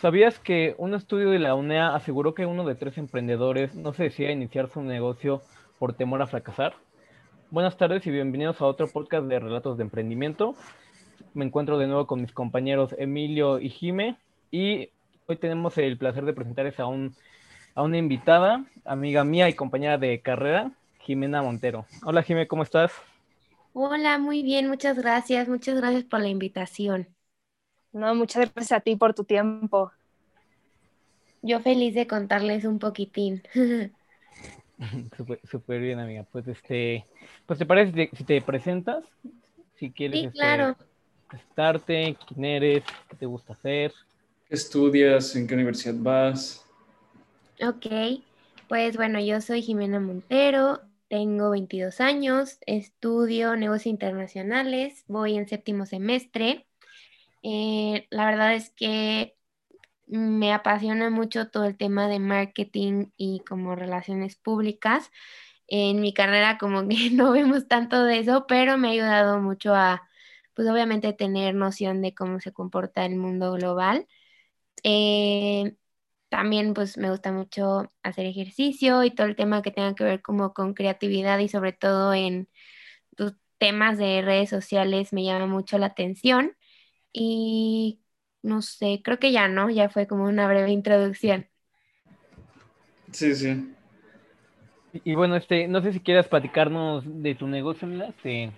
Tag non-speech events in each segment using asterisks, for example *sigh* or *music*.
¿Sabías que un estudio de la UNEA aseguró que uno de tres emprendedores no se decía iniciar su negocio por temor a fracasar? Buenas tardes y bienvenidos a otro podcast de Relatos de Emprendimiento. Me encuentro de nuevo con mis compañeros Emilio y Jime y hoy tenemos el placer de presentarles a, un, a una invitada, amiga mía y compañera de carrera, Jimena Montero. Hola Jime, ¿cómo estás? Hola, muy bien, muchas gracias, muchas gracias por la invitación. No, muchas gracias a ti por tu tiempo. Yo feliz de contarles un poquitín. *laughs* Súper bien, amiga. Pues este, pues te parece si te, presentas, si quieres sí, este, claro. presentarte, quién eres, qué te gusta hacer. ¿Qué estudias? ¿En qué universidad vas? Ok, pues bueno, yo soy Jimena Montero, tengo 22 años, estudio negocios internacionales, voy en séptimo semestre. Eh, la verdad es que me apasiona mucho todo el tema de marketing y como relaciones públicas. En mi carrera como que *laughs* no vemos tanto de eso, pero me ha ayudado mucho a, pues obviamente, tener noción de cómo se comporta el mundo global. Eh, también pues me gusta mucho hacer ejercicio y todo el tema que tenga que ver como con creatividad y sobre todo en tus temas de redes sociales me llama mucho la atención. Y no sé, creo que ya no, ya fue como una breve introducción. Sí, sí. Y, bueno, este, no sé si quieras platicarnos de tu negocio, este,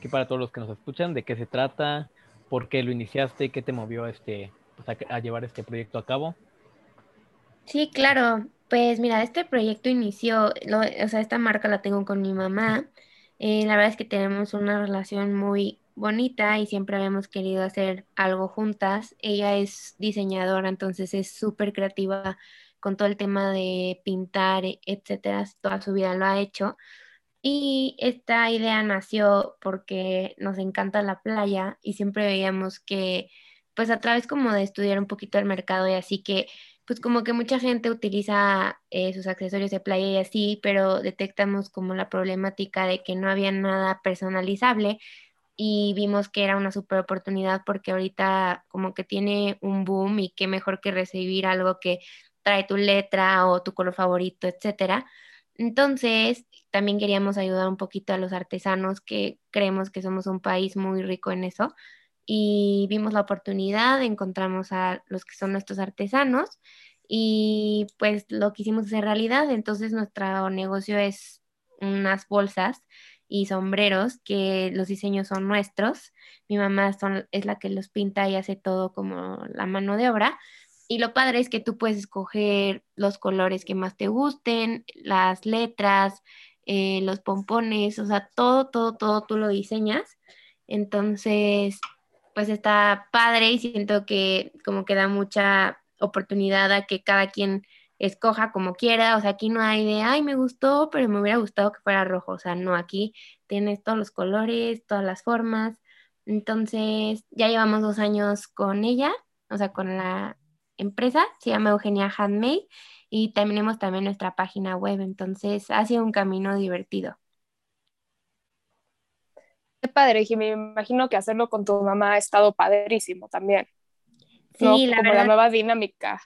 que para todos los que nos escuchan, de qué se trata, por qué lo iniciaste, qué te movió este, pues, a, llevar este proyecto a cabo. Sí, claro. Pues mira, este proyecto inició, o sea, esta marca la tengo con mi mamá. Eh, la verdad es que tenemos una relación muy bonita y siempre habíamos querido hacer algo juntas. Ella es diseñadora, entonces es súper creativa con todo el tema de pintar, e, etcétera. Toda su vida lo ha hecho. Y esta idea nació porque nos encanta la playa y siempre veíamos que, pues a través como de estudiar un poquito el mercado y así que, pues como que mucha gente utiliza eh, sus accesorios de playa y así, pero detectamos como la problemática de que no había nada personalizable y vimos que era una super oportunidad porque ahorita como que tiene un boom y qué mejor que recibir algo que trae tu letra o tu color favorito, etcétera. Entonces, también queríamos ayudar un poquito a los artesanos que creemos que somos un país muy rico en eso y vimos la oportunidad, encontramos a los que son nuestros artesanos y pues lo quisimos hacer realidad. Entonces, nuestro negocio es unas bolsas y sombreros, que los diseños son nuestros. Mi mamá es la que los pinta y hace todo como la mano de obra. Y lo padre es que tú puedes escoger los colores que más te gusten, las letras, eh, los pompones, o sea, todo, todo, todo tú lo diseñas. Entonces, pues está padre y siento que como que da mucha oportunidad a que cada quien escoja como quiera, o sea, aquí no hay de, ay, me gustó, pero me hubiera gustado que fuera rojo, o sea, no, aquí tienes todos los colores, todas las formas, entonces ya llevamos dos años con ella, o sea, con la empresa, se llama Eugenia Handmade, y tenemos también nuestra página web, entonces ha sido un camino divertido. Qué padre, Jimmy, me imagino que hacerlo con tu mamá ha estado padrísimo también. Sí, la como la nueva dinámica.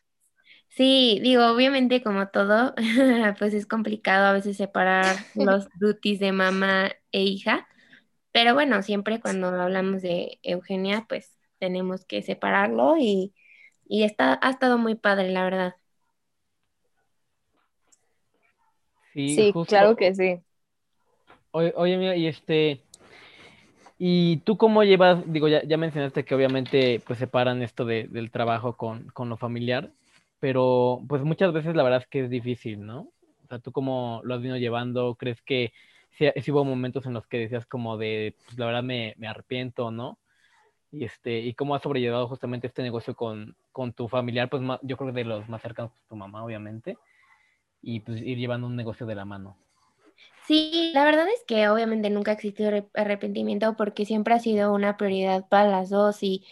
Sí, digo, obviamente como todo, *laughs* pues es complicado a veces separar *laughs* los duties de mamá e hija, pero bueno, siempre cuando hablamos de Eugenia, pues tenemos que separarlo y, está, ha estado muy padre, la verdad. Sí, claro que sí. Oye, oye, y este, ¿y tú cómo llevas, digo, ya, ya mencionaste que obviamente pues separan esto de, del trabajo con, con lo familiar, pero pues muchas veces la verdad es que es difícil, ¿no? O sea, tú cómo lo has venido llevando, ¿crees que sí, hubo momentos en los que decías como de, pues la verdad me, me arrepiento, ¿no? Y, este, y cómo has sobrellevado justamente este negocio con, con tu familiar, pues yo creo que de los más cercanos, tu mamá, obviamente, y pues ir llevando un negocio de la mano. Sí, la verdad es que obviamente nunca ha existido arrepentimiento porque siempre ha sido una prioridad para las dos y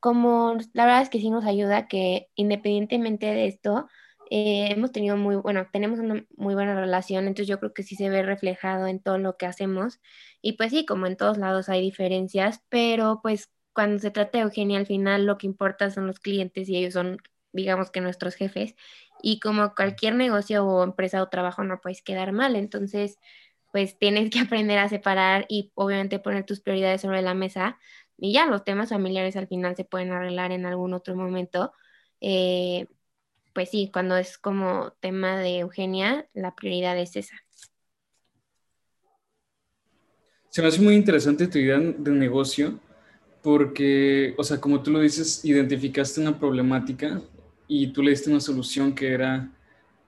como la verdad es que sí nos ayuda que independientemente de esto, eh, hemos tenido muy, bueno, tenemos una muy buena relación, entonces yo creo que sí se ve reflejado en todo lo que hacemos. Y pues sí, como en todos lados hay diferencias, pero pues cuando se trata de Eugenia, al final lo que importa son los clientes y ellos son digamos que nuestros jefes, y como cualquier negocio o empresa o trabajo no puedes quedar mal, entonces pues tienes que *laughs* aprender a separar y obviamente poner tus prioridades sobre la mesa y ya los temas familiares al final se pueden arreglar en algún otro momento. Eh, pues sí, cuando es como tema de Eugenia, la prioridad es esa. Se me hace muy interesante tu idea de negocio porque, o sea, como tú lo dices, identificaste una problemática y tú le diste una solución que era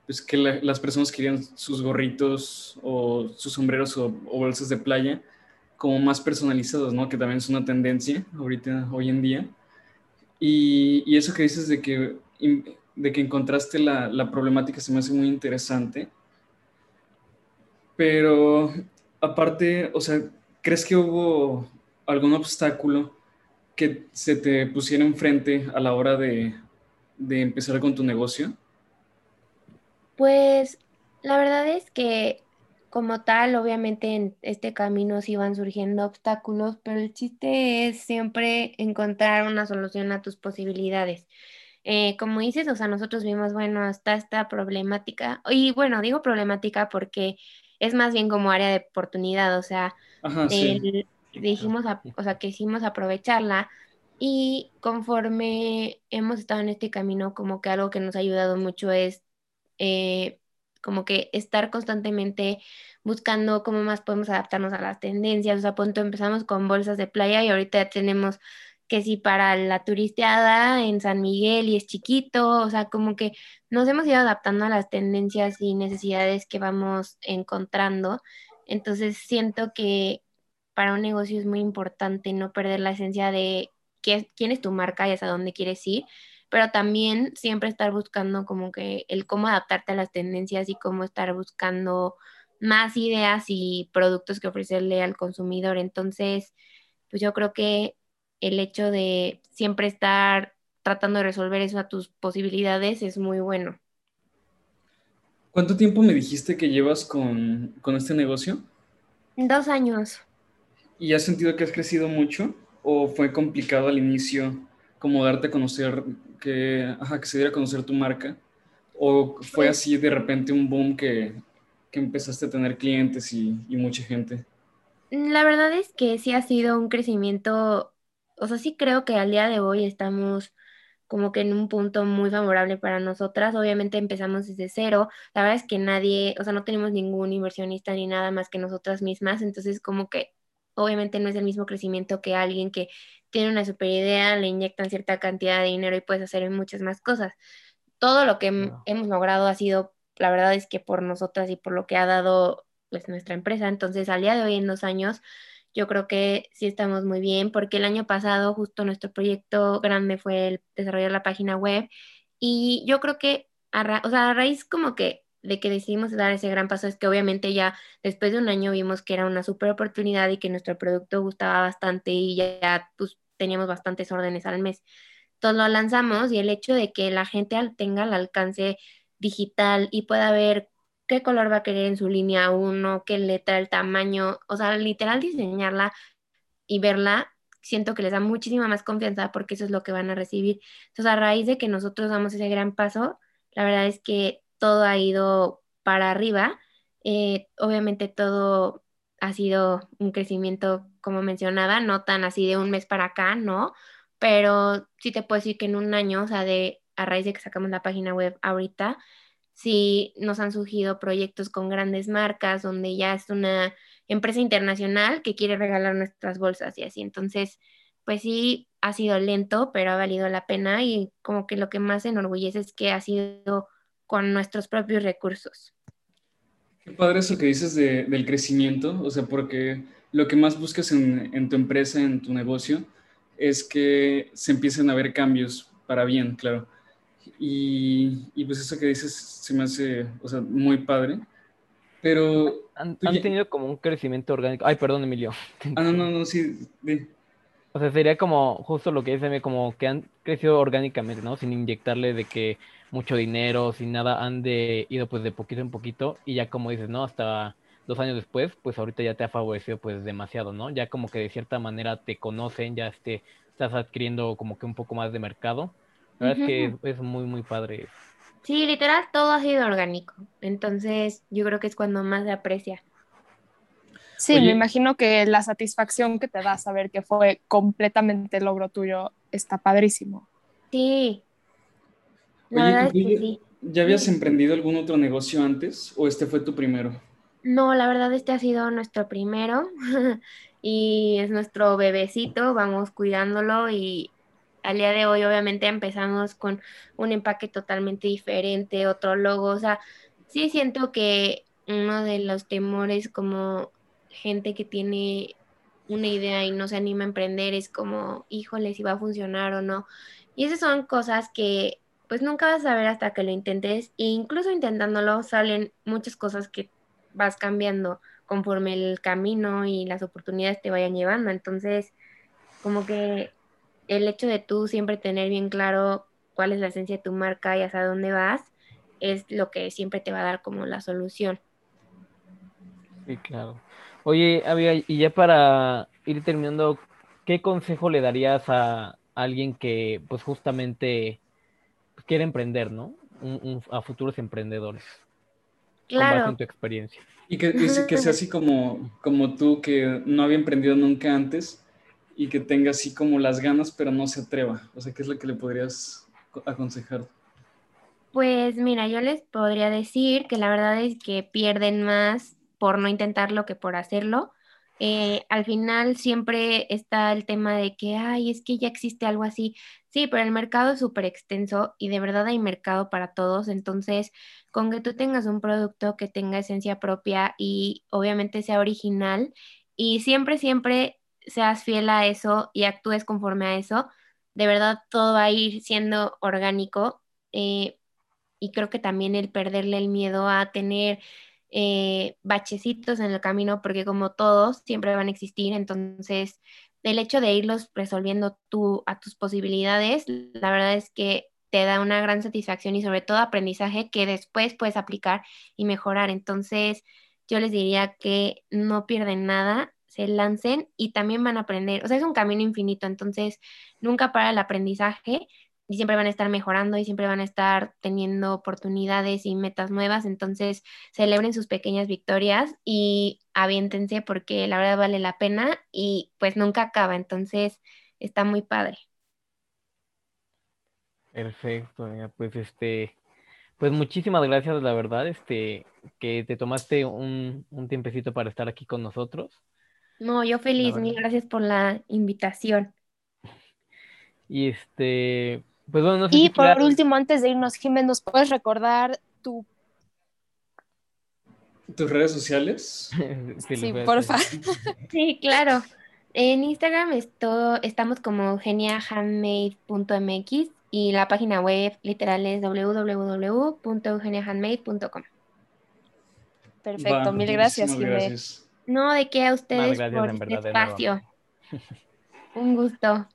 pues, que las personas querían sus gorritos o sus sombreros o, bolsas de playa como más personalizados, ¿no? Que también es una tendencia ahorita, hoy en día. Y, y eso que dices de que, de que encontraste la, la problemática se me hace muy interesante. Pero aparte, o sea, ¿crees que hubo algún obstáculo que se te pusiera enfrente a la hora de, de empezar con tu negocio? Pues la verdad es que como tal, obviamente en este camino sí van surgiendo obstáculos, pero el chiste es siempre encontrar una solución a tus posibilidades. Eh, como dices, o sea, nosotros vimos, bueno, está esta problemática, y bueno, digo problemática porque es más bien como área de oportunidad, o sea, dijimos, o sea, quisimos aprovecharla y conforme hemos estado en este camino, como que algo que nos ha ayudado mucho es eh, como que estar constantemente buscando cómo más podemos adaptarnos a las tendencias. O sea, punto empezamos con bolsas de playa y ahorita tenemos que si para la turisteada en San Miguel y es chiquito, o sea, como que nos hemos ido adaptando a las tendencias y necesidades que vamos encontrando. Entonces siento que para un negocio es muy importante no perder la esencia de qué, quién es tu marca y hasta dónde quieres ir, pero también siempre estar buscando como que el cómo adaptarte a las tendencias y cómo estar buscando más ideas y productos que ofrecerle al consumidor. Entonces, pues yo creo que el hecho de siempre estar tratando de resolver eso a tus posibilidades es muy bueno. ¿Cuánto tiempo me dijiste que llevas con, con este negocio? Dos años. ¿Y has sentido que has crecido mucho o fue complicado al inicio como darte a conocer que, que se diera a conocer tu marca? ¿O fue pues así de repente un boom que, empezaste a tener clientes y, mucha gente? La verdad es que sí ha sido un crecimiento, o sea, sí creo que al día de hoy estamos como que en un punto muy favorable para nosotras. Obviamente empezamos desde cero. La verdad es que nadie, o sea, no tenemos ningún inversionista ni nada más que nosotras mismas. Entonces, como que obviamente no es el mismo crecimiento que alguien que tiene una super idea, le inyectan cierta cantidad de dinero y puedes hacer muchas más cosas. Todo lo que hemos logrado ha sido, la verdad es que por nosotras y por lo que ha dado pues nuestra empresa. Entonces, al día de hoy, en dos años, yo creo que sí estamos muy bien, porque el año pasado justo nuestro proyecto grande fue el desarrollar la página web y yo creo que, a o sea, a raíz como que de que decidimos dar ese gran paso es que obviamente ya después de un año vimos que era una super oportunidad y que nuestro producto gustaba bastante y ya, pues teníamos bastantes órdenes al mes. Entonces lo lanzamos y el hecho de que la gente tenga el alcance digital y pueda ver qué color va a querer en su línea 1, qué letra, el tamaño, o sea, literal diseñarla y verla, siento que les da muchísima más confianza porque eso es lo que van a recibir. Entonces, a raíz de que nosotros damos ese gran paso, la verdad es que todo ha ido para arriba. Eh, obviamente todo ha sido un crecimiento, como mencionaba, no tan así de un mes para acá, ¿no? Pero sí te puedo decir que en un año, o sea, de a raíz de que sacamos la página web ahorita, sí nos han surgido proyectos con grandes marcas, donde ya es una empresa internacional que quiere regalar nuestras bolsas y así. Entonces, pues sí, ha sido lento, pero ha valido la pena y como que lo que más enorgullece es que ha sido con nuestros propios recursos. Qué padre eso que dices del crecimiento, o sea, porque lo que más buscas en, tu empresa, en tu negocio, es que se empiecen a ver cambios para bien, claro. Y, pues eso que dices se me hace, o sea, muy padre. Pero... Han, tenido como un crecimiento orgánico. Ay, perdón, Emilio. *laughs* Ah, no, no, no, sí. O sea, sería como justo lo que dice, como que han crecido orgánicamente, ¿no? Sin inyectarle de que mucho dinero, sin nada, han de ido pues de poquito en poquito y ya como dices, ¿no? Hasta dos años después, pues ahorita ya te ha favorecido pues demasiado, ¿no? Ya como que de cierta manera te conocen, ya este, estás adquiriendo como que un poco más de mercado, La verdad es que es, muy, muy padre. Sí, literal, todo ha sido orgánico. Entonces, yo creo que es cuando más se aprecia. Sí, me imagino que la satisfacción que te da saber que fue completamente logro tuyo está padrísimo. Sí. La sí. ¿Ya habías emprendido algún otro negocio antes o este fue tu primero? No, la verdad este ha sido nuestro primero *laughs* y es nuestro bebecito, vamos cuidándolo y al día de hoy obviamente empezamos con un empaque totalmente diferente, otro logo, o sea, sí siento que uno de los temores como gente que tiene una idea y no se anima a emprender es como, híjole, si va a funcionar o no. Y esas son cosas que pues nunca vas a ver hasta que lo intentes e incluso intentándolo salen muchas cosas que vas cambiando conforme el camino y las oportunidades te vayan llevando. Entonces, como que el hecho de tú siempre tener bien claro cuál es la esencia de tu marca y hasta dónde vas, es lo que siempre te va a dar como la solución. Sí, claro. Oye, y ya para ir terminando, ¿qué consejo le darías a alguien que pues justamente quiere emprender, ¿no? a futuros emprendedores. Claro. Con tu experiencia. Y que, que, sea así como, como tú, que no había emprendido nunca antes y que tenga así como las ganas, pero no se atreva. O sea, ¿qué es lo que le podrías aconsejar? Pues mira, yo les podría decir que la verdad es que pierden más por no intentarlo que por hacerlo. Eh, al final siempre está el tema de que, ay, es que ya existe algo así. Sí, pero el mercado es súper extenso y de verdad hay mercado para todos. Entonces, con que tú tengas un producto que tenga esencia propia y obviamente sea original y siempre, siempre seas fiel a eso y actúes conforme a eso, de verdad todo va a ir siendo orgánico. Eh, y creo que también el perderle el miedo a tener eh, bachecitos en el camino, porque como todos, siempre van a existir. Entonces, el hecho de irlos resolviendo tú a tus posibilidades, la verdad es que te da una gran satisfacción y sobre todo aprendizaje que después puedes aplicar y mejorar. Entonces, yo les diría que no pierden nada, se lancen y también van a aprender. O sea, es un camino infinito, entonces nunca para el aprendizaje y siempre van a estar mejorando y siempre van a estar teniendo oportunidades y metas nuevas. Entonces, celebren sus pequeñas victorias y aviéntense porque la verdad vale la pena y pues nunca acaba. Entonces, está muy padre. Perfecto, pues este, pues muchísimas gracias, la verdad, este, que te tomaste un, un tiempecito para estar aquí con nosotros. No, yo feliz, mil gracias por la invitación. *laughs* Y este, pues bueno, y por último, antes de irnos, Jiménez, ¿nos puedes recordar tu... ¿Tus redes sociales? *laughs* sí, porfa. *laughs* sí, claro. En Instagram estamos como eugeniahandmade.mx y la página web literal es www.eugeniahandmade.com. Perfecto, mil gracias, Jiménez. No, de qué a ustedes por este espacio. *laughs* Un gusto.